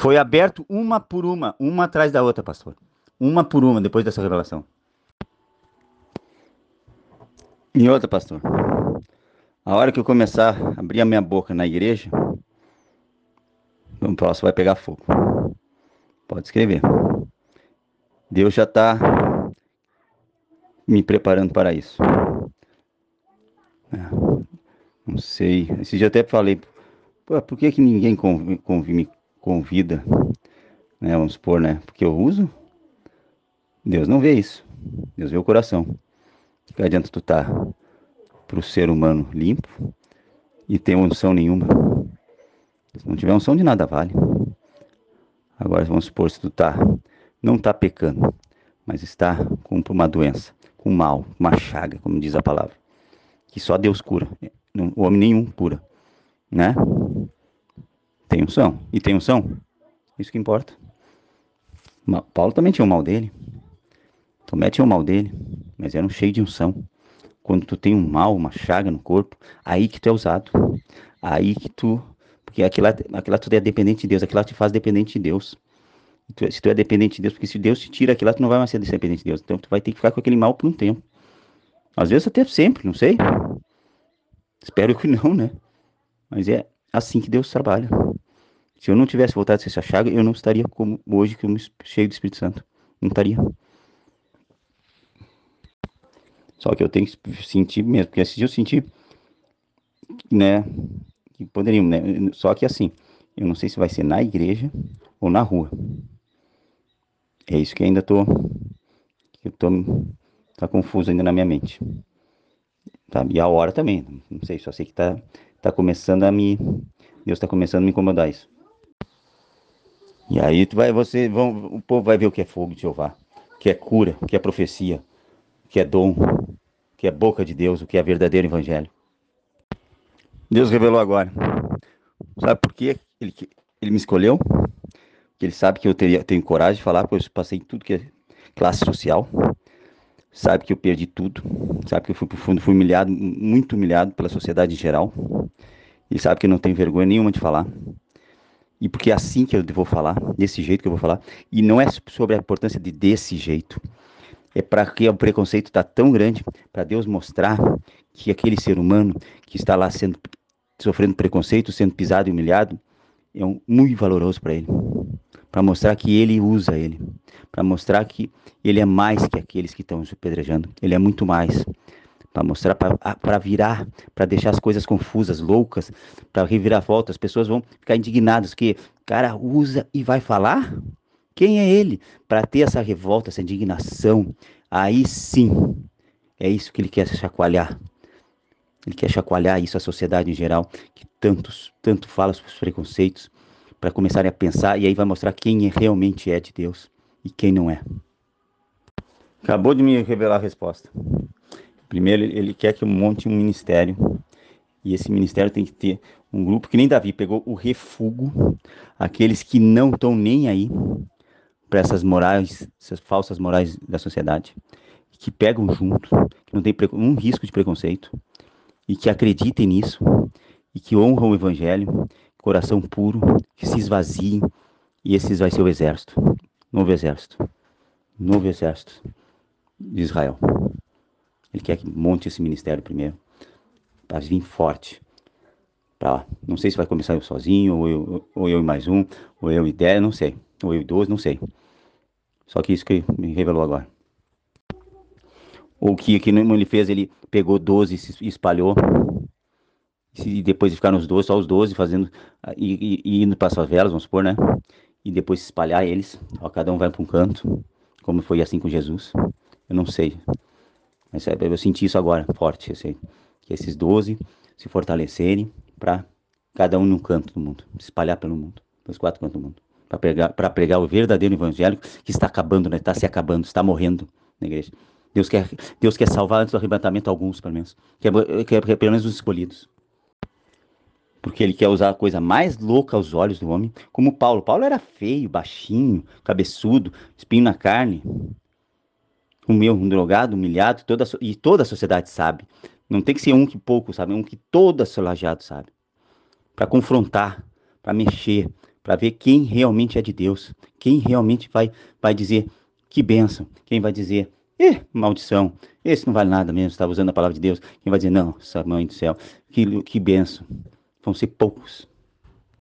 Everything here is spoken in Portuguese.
Foi aberto uma por uma, uma atrás da outra, pastor. Uma por uma, depois dessa revelação. E outra, pastor. A hora que eu começar a abrir a minha boca na igreja, o próximo vai pegar fogo. Pode escrever. Deus já está me preparando para isso. É, não sei. Esse dia até falei, por que, que ninguém conv, conv, me convida? Né, vamos supor, né? Porque eu uso? Deus não vê isso. Deus vê o coração. Que adianta tu estar tá para o ser humano limpo e ter unção nenhuma? Se não tiver unção de nada vale. Agora vamos supor se tu tá, não está pecando, mas está com uma doença, com mal, uma chaga, como diz a palavra, que só Deus cura, o homem nenhum cura, né? Unção. E tem unção? Isso que importa. Paulo também tinha o mal dele. Tomé tinha o mal dele, mas eram cheios de unção. Quando tu tem um mal, uma chaga no corpo, aí que tu é usado. Aí que tu. Porque aquilo, aquilo tu é dependente de Deus, aquilo te faz dependente de Deus. Tu, se tu é dependente de Deus, porque se Deus te tira aquilo, tu não vai mais ser dependente de Deus. Então tu vai ter que ficar com aquele mal por um tempo. Às vezes até sempre, não sei. Espero que não, né? Mas é assim que Deus trabalha. Se eu não tivesse voltado a essa chaga, eu não estaria como hoje, que eu me cheio do Espírito Santo. Não estaria. Só que eu tenho que sentir mesmo, porque dia eu senti, né, que poderiam, né, só que assim, eu não sei se vai ser na igreja ou na rua. É isso que ainda tô, que eu tô, tá confuso ainda na minha mente. Tá? E a hora também, não sei, só sei que tá, tá começando a me, Deus tá começando a me incomodar isso. E aí tu vai, você, vão, o povo vai ver o que é fogo de Jeová, o que é cura, o que é profecia, o que é dom, o que é boca de Deus, o que é verdadeiro evangelho. Deus revelou agora. Sabe por quê? Ele, ele me escolheu? que ele sabe que eu teria, tenho coragem de falar, pois eu passei tudo que é classe social, sabe que eu perdi tudo, sabe que eu fui pro fundo, fui humilhado, muito humilhado pela sociedade em geral, e sabe que eu não tenho vergonha nenhuma de falar, e porque é assim que eu vou falar, desse jeito que eu vou falar, e não é sobre a importância de desse jeito, é para que o preconceito está tão grande, para Deus mostrar que aquele ser humano que está lá sendo sofrendo preconceito, sendo pisado e humilhado, é um, muito valoroso para ele. Para mostrar que ele usa ele, para mostrar que ele é mais que aqueles que estão se apedrejando, ele é muito mais. Para mostrar, para virar, para deixar as coisas confusas, loucas, para revirar volta. As pessoas vão ficar indignadas que cara usa e vai falar? Quem é ele? Para ter essa revolta, essa indignação. Aí sim, é isso que ele quer chacoalhar. Ele quer chacoalhar isso a sociedade em geral, que tantos, tanto fala sobre os preconceitos, para começarem a pensar e aí vai mostrar quem é, realmente é de Deus e quem não é. Acabou de me revelar a resposta. Primeiro, ele quer que eu monte um ministério e esse ministério tem que ter um grupo que nem Davi pegou o refugo, aqueles que não estão nem aí para essas morais, essas falsas morais da sociedade, que pegam junto, que não tem um risco de preconceito e que acreditem nisso e que honram o evangelho coração puro, que se esvaziem, e esses vai ser o exército, novo exército, novo exército de Israel. Ele quer que monte esse ministério primeiro, para vir forte. Pra, não sei se vai começar eu sozinho, ou eu, ou eu e mais um, ou eu e dez, não sei. Ou eu e doze, não sei. Só que isso que me revelou agora. Ou que, que ele fez, ele pegou doze e espalhou e depois de ficar nos 12, só os 12 fazendo e, e, e indo para as favelas, vamos supor, né? E depois espalhar eles, ó, cada um vai para um canto, como foi assim com Jesus. Eu não sei. Mas é, eu senti isso agora, forte, sei. Que esses 12 se fortalecerem para cada um num canto do mundo, se espalhar pelo mundo, pelos quatro cantos do mundo, para pregar, pregar o verdadeiro evangelho que está acabando, né? Está se acabando, está morrendo na igreja. Deus quer, Deus quer salvar antes do arrebatamento alguns, pelo menos. Quer, quer, quer pelo menos os escolhidos porque ele quer usar a coisa mais louca aos olhos do homem, como Paulo. Paulo era feio, baixinho, cabeçudo, espinho na carne. O meu, um drogado, humilhado, toda, e toda a sociedade sabe. Não tem que ser um que pouco sabe, um que toda a sociedade sabe. Para confrontar, para mexer, para ver quem realmente é de Deus, quem realmente vai, vai dizer que benção, quem vai dizer, eh, maldição, esse não vale nada mesmo, estava usando a palavra de Deus, quem vai dizer, não, essa mãe do céu, que, que benção. Vão ser poucos,